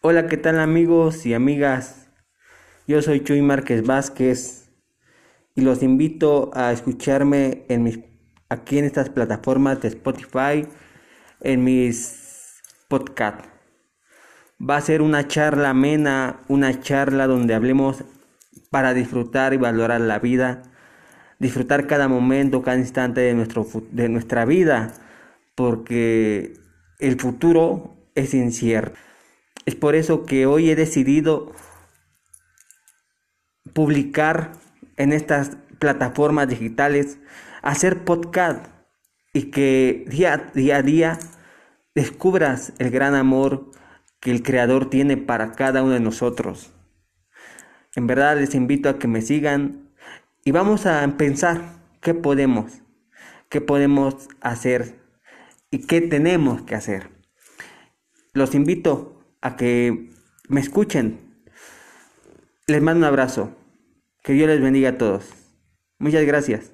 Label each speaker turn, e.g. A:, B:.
A: Hola, ¿qué tal amigos y amigas? Yo soy Chuy Márquez Vázquez y los invito a escucharme en mis, aquí en estas plataformas de Spotify, en mis podcasts. Va a ser una charla amena, una charla donde hablemos para disfrutar y valorar la vida, disfrutar cada momento, cada instante de, nuestro, de nuestra vida, porque el futuro es incierto. Es por eso que hoy he decidido publicar en estas plataformas digitales, hacer podcast y que día, día a día descubras el gran amor que el Creador tiene para cada uno de nosotros. En verdad les invito a que me sigan y vamos a pensar qué podemos, qué podemos hacer y qué tenemos que hacer. Los invito a que me escuchen. Les mando un abrazo. Que Dios les bendiga a todos. Muchas gracias.